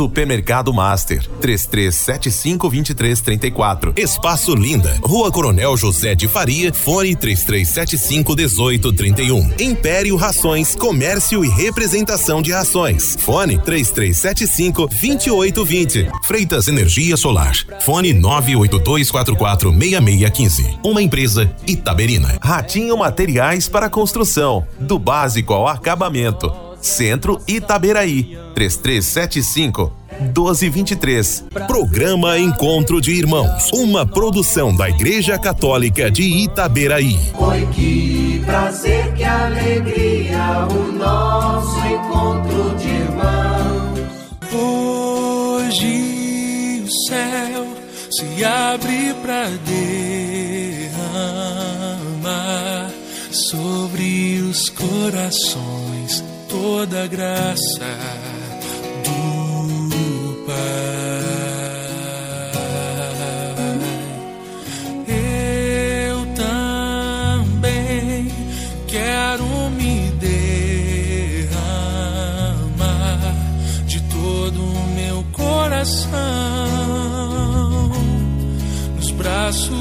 Supermercado Master, 33752334. Espaço Linda, Rua Coronel José de Faria, fone 33751831. Império Rações, Comércio e Representação de Rações. Fone 33752820. Freitas Energia Solar. Fone 982446615. Uma empresa Itaberina. Ratinho Materiais para Construção, do básico ao acabamento. Centro Itaberaí, 3375 1223. Programa Encontro de Irmãos, uma produção da Igreja Católica de Itaberaí. Oi, que prazer, que alegria, o nosso encontro de irmãos. Hoje o céu se abre para derramar sobre os corações toda graça do Pai. Eu também quero me derramar de todo o meu coração nos braços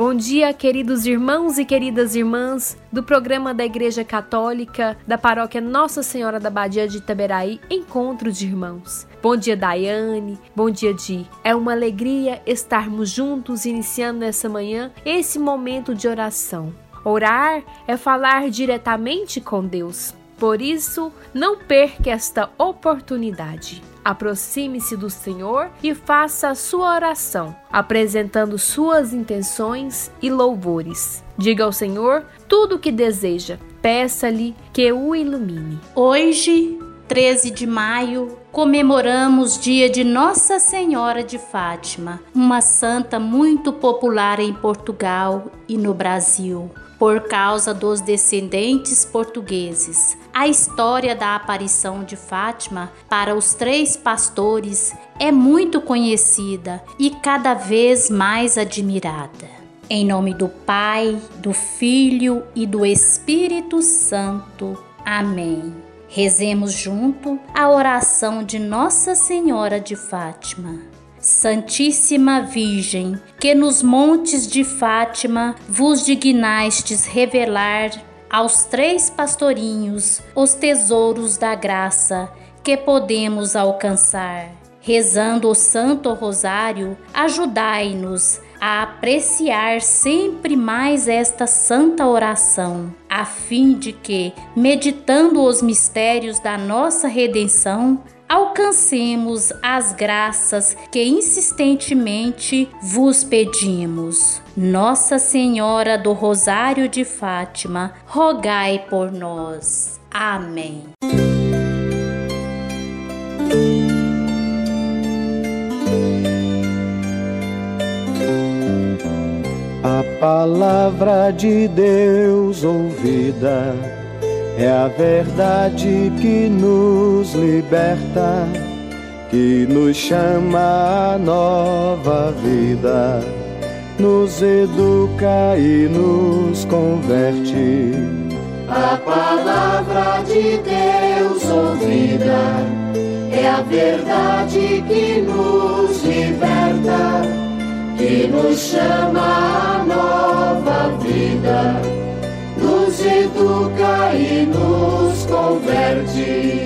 Bom dia, queridos irmãos e queridas irmãs do programa da Igreja Católica da Paróquia Nossa Senhora da Badia de Itaberaí, Encontro de Irmãos. Bom dia, Daiane. Bom dia, Di. É uma alegria estarmos juntos iniciando nessa manhã esse momento de oração. Orar é falar diretamente com Deus. Por isso, não perca esta oportunidade. Aproxime-se do Senhor e faça a sua oração, apresentando suas intenções e louvores. Diga ao Senhor tudo o que deseja. Peça-lhe que o ilumine. Hoje, 13 de maio, comemoramos dia de Nossa Senhora de Fátima, uma santa muito popular em Portugal e no Brasil, por causa dos descendentes portugueses. A história da aparição de Fátima para os três pastores é muito conhecida e cada vez mais admirada. Em nome do Pai, do Filho e do Espírito Santo. Amém. Rezemos junto a oração de Nossa Senhora de Fátima. Santíssima Virgem, que nos montes de Fátima vos dignastes revelar aos três pastorinhos os tesouros da graça que podemos alcançar. Rezando o Santo Rosário, ajudai-nos a apreciar sempre mais esta santa oração, a fim de que, meditando os mistérios da nossa redenção, alcancemos as graças que insistentemente vos pedimos. Nossa Senhora do Rosário de Fátima, rogai por nós. Amém. A palavra de Deus ouvida é a verdade que nos liberta, que nos chama a nova vida, nos educa e nos converte. A palavra de Deus ouvida é a verdade que nos liberta, que nos chama a nova vida, educa e nos converte.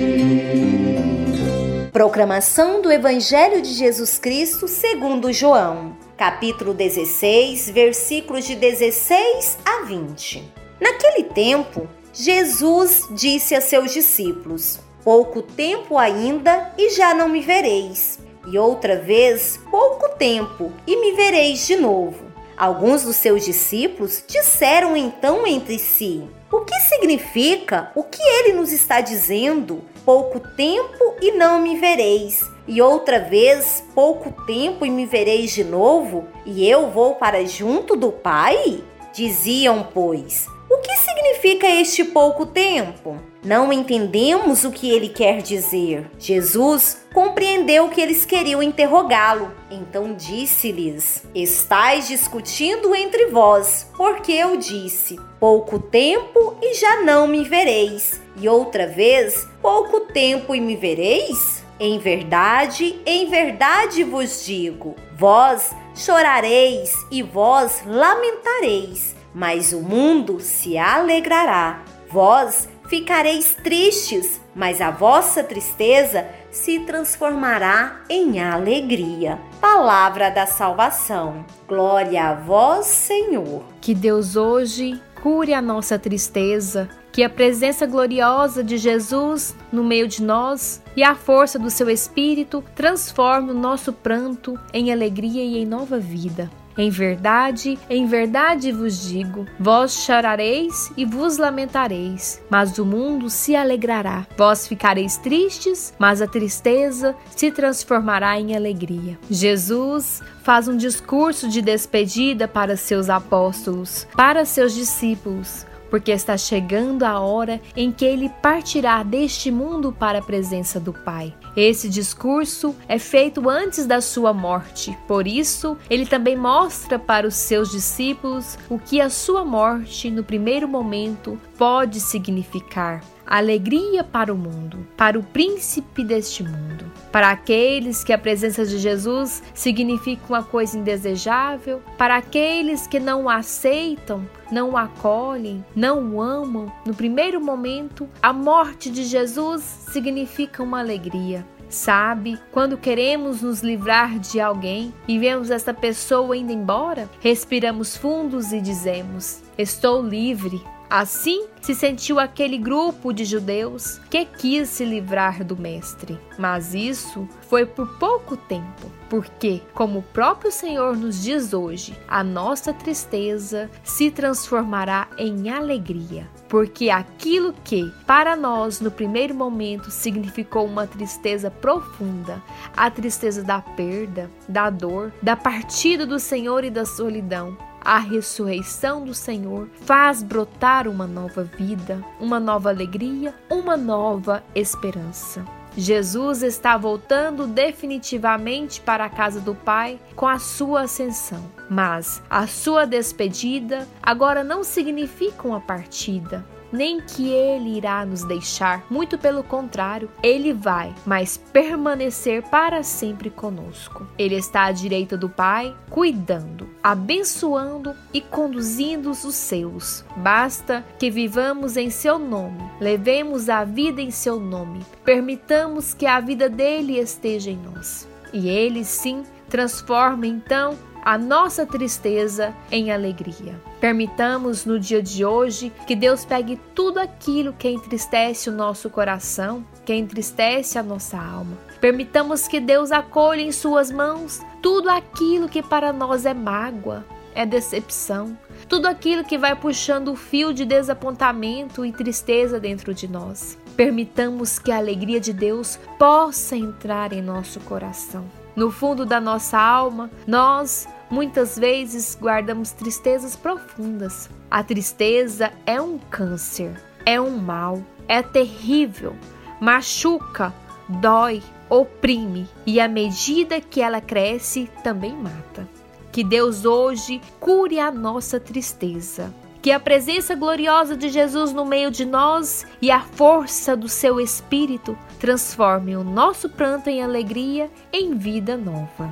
Proclamação do Evangelho de Jesus Cristo segundo João, capítulo 16, versículos de 16 a 20. Naquele tempo, Jesus disse a seus discípulos: Pouco tempo ainda e já não me vereis. E outra vez, pouco tempo e me vereis de novo. Alguns dos seus discípulos disseram então entre si: O que significa o que ele nos está dizendo? pouco tempo e não me vereis, e outra vez pouco tempo e me vereis de novo, e eu vou para junto do Pai? Diziam, pois, o que significa este pouco tempo? Não entendemos o que ele quer dizer. Jesus compreendeu que eles queriam interrogá-lo. Então disse-lhes: Estais discutindo entre vós, porque eu disse: Pouco tempo e já não me vereis, e outra vez, pouco tempo e me vereis? Em verdade, em verdade vos digo: vós chorareis e vós lamentareis, mas o mundo se alegrará. Vós ficareis tristes, mas a vossa tristeza se transformará em alegria. Palavra da salvação. Glória a vós, Senhor. Que Deus hoje cure a nossa tristeza, que a presença gloriosa de Jesus no meio de nós e a força do seu Espírito transforme o nosso pranto em alegria e em nova vida. Em verdade, em verdade vos digo: vós chorareis e vos lamentareis, mas o mundo se alegrará. Vós ficareis tristes, mas a tristeza se transformará em alegria. Jesus faz um discurso de despedida para seus apóstolos, para seus discípulos porque está chegando a hora em que ele partirá deste mundo para a presença do Pai. Esse discurso é feito antes da sua morte, por isso, ele também mostra para os seus discípulos o que a sua morte, no primeiro momento, pode significar alegria para o mundo, para o príncipe deste mundo, para aqueles que a presença de Jesus significa uma coisa indesejável, para aqueles que não o aceitam, não o acolhem, não o amam. No primeiro momento, a morte de Jesus significa uma alegria. Sabe, quando queremos nos livrar de alguém e vemos essa pessoa indo embora, respiramos fundos e dizemos: Estou livre, Assim se sentiu aquele grupo de judeus que quis se livrar do Mestre. Mas isso foi por pouco tempo, porque, como o próprio Senhor nos diz hoje, a nossa tristeza se transformará em alegria. Porque aquilo que, para nós, no primeiro momento, significou uma tristeza profunda, a tristeza da perda, da dor, da partida do Senhor e da solidão, a ressurreição do Senhor faz brotar uma nova vida, uma nova alegria, uma nova esperança. Jesus está voltando definitivamente para a casa do Pai com a sua ascensão. Mas a sua despedida agora não significa uma partida, nem que ele irá nos deixar, muito pelo contrário, ele vai, mas permanecer para sempre conosco. Ele está à direita do Pai, cuidando, abençoando e conduzindo os seus. Basta que vivamos em seu nome, levemos a vida em seu nome, permitamos que a vida dele esteja em nós. E ele sim transforma então a nossa tristeza em alegria. Permitamos no dia de hoje que Deus pegue tudo aquilo que entristece o nosso coração, que entristece a nossa alma. Permitamos que Deus acolha em Suas mãos tudo aquilo que para nós é mágoa, é decepção, tudo aquilo que vai puxando o fio de desapontamento e tristeza dentro de nós. Permitamos que a alegria de Deus possa entrar em nosso coração. No fundo da nossa alma, nós muitas vezes guardamos tristezas profundas. A tristeza é um câncer, é um mal, é terrível, machuca, dói, oprime e à medida que ela cresce, também mata. Que Deus hoje cure a nossa tristeza. Que a presença gloriosa de Jesus no meio de nós e a força do seu Espírito transformem o nosso pranto em alegria, em vida nova.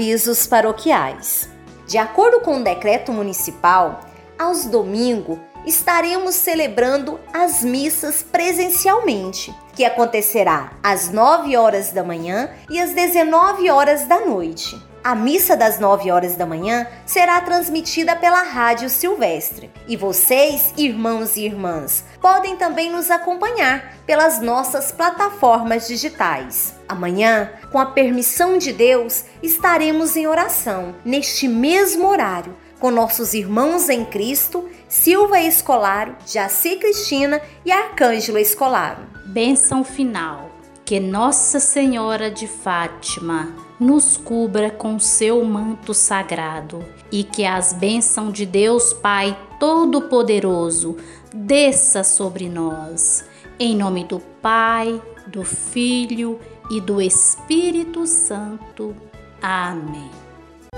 Avisos paroquiais. De acordo com o decreto municipal, aos domingos estaremos celebrando as missas presencialmente, que acontecerá às 9 horas da manhã e às 19 horas da noite. A missa das 9 horas da manhã será transmitida pela Rádio Silvestre. E vocês, irmãos e irmãs, podem também nos acompanhar pelas nossas plataformas digitais. Amanhã, com a permissão de Deus, estaremos em oração, neste mesmo horário, com nossos irmãos em Cristo, Silva Escolaro, Jaci Cristina e Arcângelo Escolaro. Bênção final. Que Nossa Senhora de Fátima nos cubra com seu manto sagrado e que as bênçãos de Deus Pai Todo-Poderoso desça sobre nós. Em nome do Pai, do Filho e do Espírito Santo. Amém.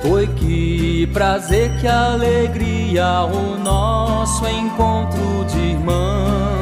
Foi que prazer, que alegria o nosso encontro de irmãos.